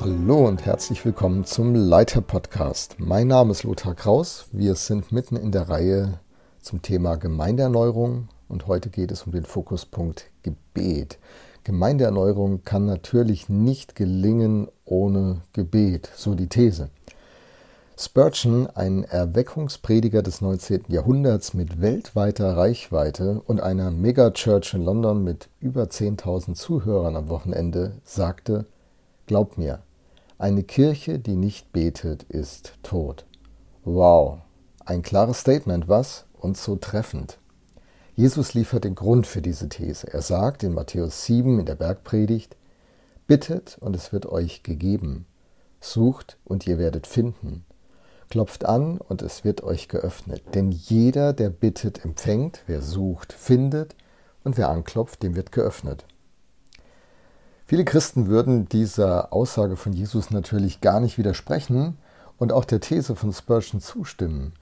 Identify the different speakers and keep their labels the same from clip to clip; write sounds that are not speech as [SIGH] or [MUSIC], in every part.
Speaker 1: Hallo und herzlich willkommen zum Leiter Podcast. Mein Name ist Lothar Kraus. Wir sind mitten in der Reihe zum Thema Gemeindeerneuerung und heute geht es um den Fokuspunkt Gebet. Gemeindeerneuerung kann natürlich nicht gelingen ohne Gebet, so die These. Spurgeon, ein Erweckungsprediger des 19. Jahrhunderts mit weltweiter Reichweite und einer Megachurch in London mit über 10.000 Zuhörern am Wochenende, sagte, Glaub mir, eine Kirche, die nicht betet, ist tot. Wow, ein klares Statement, was? Und so treffend. Jesus liefert den Grund für diese These. Er sagt in Matthäus 7 in der Bergpredigt, Bittet und es wird euch gegeben. Sucht und ihr werdet finden. Klopft an und es wird euch geöffnet. Denn jeder, der bittet, empfängt, wer sucht, findet und wer anklopft, dem wird geöffnet. Viele Christen würden dieser Aussage von Jesus natürlich gar nicht widersprechen und auch der These von Spurgeon zustimmen.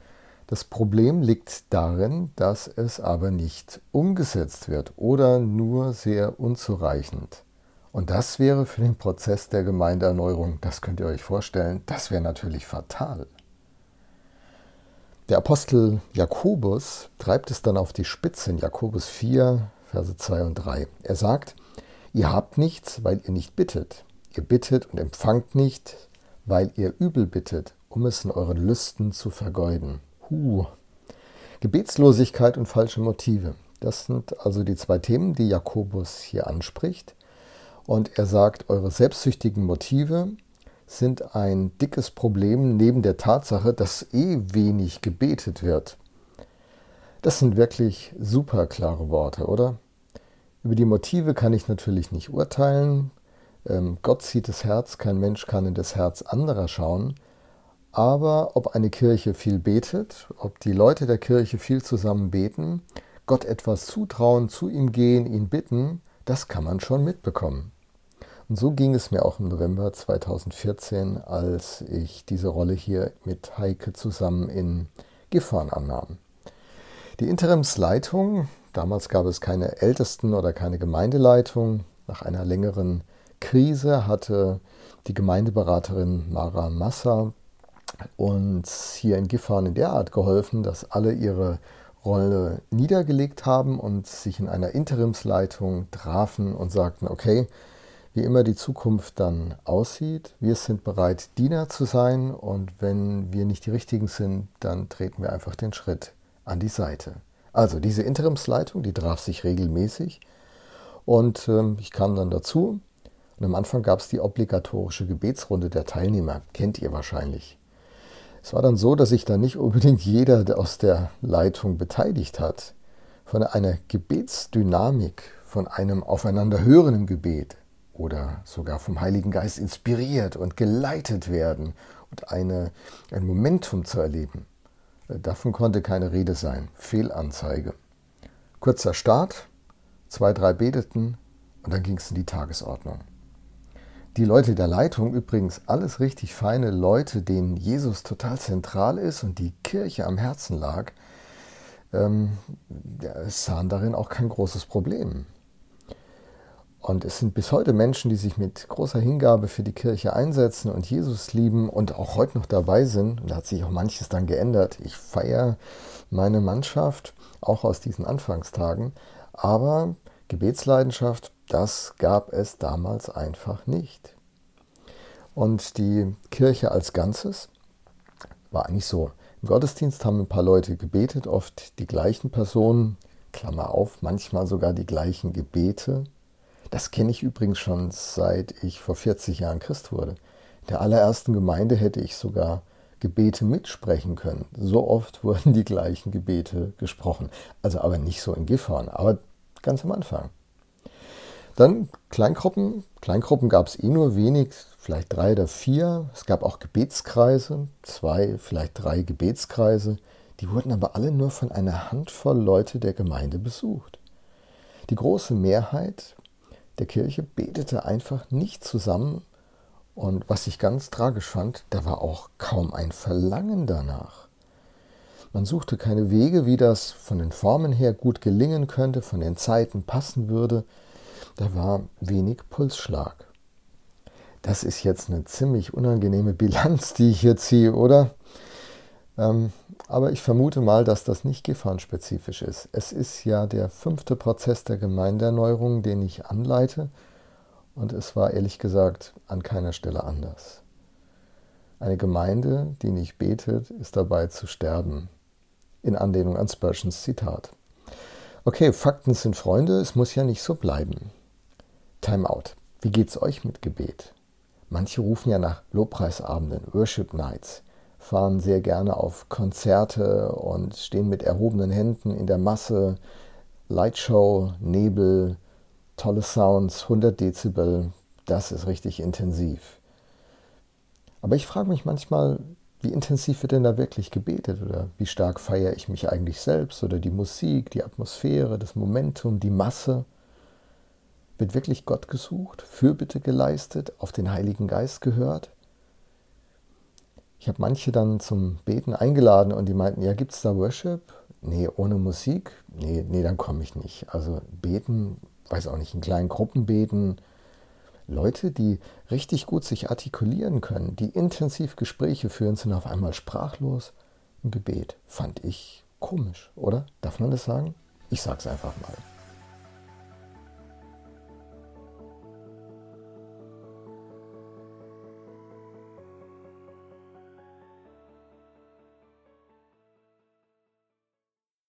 Speaker 1: Das Problem liegt darin, dass es aber nicht umgesetzt wird oder nur sehr unzureichend. Und das wäre für den Prozess der Gemeindeerneuerung, das könnt ihr euch vorstellen, das wäre natürlich fatal. Der Apostel Jakobus treibt es dann auf die Spitze in Jakobus 4, Verse 2 und 3. Er sagt, Ihr habt nichts, weil ihr nicht bittet. Ihr bittet und empfangt nicht, weil ihr übel bittet, um es in euren Lüsten zu vergeuden. Huh. Gebetslosigkeit und falsche Motive. Das sind also die zwei Themen, die Jakobus hier anspricht. Und er sagt, eure selbstsüchtigen Motive sind ein dickes Problem neben der Tatsache, dass eh wenig gebetet wird. Das sind wirklich super klare Worte, oder? Über die Motive kann ich natürlich nicht urteilen. Ähm, Gott sieht das Herz, kein Mensch kann in das Herz anderer schauen. Aber ob eine Kirche viel betet, ob die Leute der Kirche viel zusammen beten, Gott etwas zutrauen, zu ihm gehen, ihn bitten, das kann man schon mitbekommen. Und so ging es mir auch im November 2014, als ich diese Rolle hier mit Heike zusammen in Gifhorn annahm. Die Interimsleitung Damals gab es keine Ältesten oder keine Gemeindeleitung. Nach einer längeren Krise hatte die Gemeindeberaterin Mara Massa uns hier in Gifhorn in der Art geholfen, dass alle ihre Rolle niedergelegt haben und sich in einer Interimsleitung trafen und sagten, okay, wie immer die Zukunft dann aussieht, wir sind bereit, Diener zu sein und wenn wir nicht die Richtigen sind, dann treten wir einfach den Schritt an die Seite. Also diese Interimsleitung, die traf sich regelmäßig und ähm, ich kam dann dazu. Und am Anfang gab es die obligatorische Gebetsrunde der Teilnehmer, kennt ihr wahrscheinlich. Es war dann so, dass sich da nicht unbedingt jeder der aus der Leitung beteiligt hat. Von einer Gebetsdynamik, von einem aufeinanderhörenden Gebet oder sogar vom Heiligen Geist inspiriert und geleitet werden und eine, ein Momentum zu erleben. Davon konnte keine Rede sein. Fehlanzeige. Kurzer Start, zwei, drei beteten und dann ging es in die Tagesordnung. Die Leute der Leitung, übrigens alles richtig feine Leute, denen Jesus total zentral ist und die Kirche am Herzen lag, ähm, sahen darin auch kein großes Problem. Und es sind bis heute Menschen, die sich mit großer Hingabe für die Kirche einsetzen und Jesus lieben und auch heute noch dabei sind. Und da hat sich auch manches dann geändert. Ich feiere meine Mannschaft auch aus diesen Anfangstagen. Aber Gebetsleidenschaft, das gab es damals einfach nicht. Und die Kirche als Ganzes war eigentlich so. Im Gottesdienst haben ein paar Leute gebetet, oft die gleichen Personen, Klammer auf, manchmal sogar die gleichen Gebete. Das kenne ich übrigens schon seit ich vor 40 Jahren Christ wurde. In der allerersten Gemeinde hätte ich sogar Gebete mitsprechen können. So oft [LAUGHS] wurden die gleichen Gebete gesprochen. Also aber nicht so in Gifhorn, aber ganz am Anfang. Dann Kleingruppen. Kleingruppen gab es eh nur wenig, vielleicht drei oder vier. Es gab auch Gebetskreise, zwei, vielleicht drei Gebetskreise. Die wurden aber alle nur von einer Handvoll Leute der Gemeinde besucht. Die große Mehrheit der Kirche betete einfach nicht zusammen. Und was ich ganz tragisch fand, da war auch kaum ein Verlangen danach. Man suchte keine Wege, wie das von den Formen her gut gelingen könnte, von den Zeiten passen würde. Da war wenig Pulsschlag. Das ist jetzt eine ziemlich unangenehme Bilanz, die ich hier ziehe, oder? Ähm, aber ich vermute mal, dass das nicht Gifhorn-spezifisch ist. Es ist ja der fünfte Prozess der Gemeindeerneuerung, den ich anleite. Und es war ehrlich gesagt an keiner Stelle anders. Eine Gemeinde, die nicht betet, ist dabei zu sterben. In Anlehnung an Spurgeons Zitat. Okay, Fakten sind Freunde, es muss ja nicht so bleiben. Time out. Wie geht's euch mit Gebet? Manche rufen ja nach Lobpreisabenden, Worship Nights, fahren sehr gerne auf Konzerte und stehen mit erhobenen Händen in der Masse, Lightshow, Nebel, tolle Sounds, 100 Dezibel, das ist richtig intensiv. Aber ich frage mich manchmal, wie intensiv wird denn da wirklich gebetet oder wie stark feiere ich mich eigentlich selbst oder die Musik, die Atmosphäre, das Momentum, die Masse? Wird wirklich Gott gesucht, Fürbitte geleistet, auf den Heiligen Geist gehört? Ich habe manche dann zum Beten eingeladen und die meinten, ja, gibt es da Worship? Nee, ohne Musik? Nee, nee, dann komme ich nicht. Also beten, weiß auch nicht, in kleinen Gruppen beten, Leute, die richtig gut sich artikulieren können, die intensiv Gespräche führen, sind auf einmal sprachlos im Gebet. Fand ich komisch, oder? Darf man das sagen? Ich sag's einfach mal.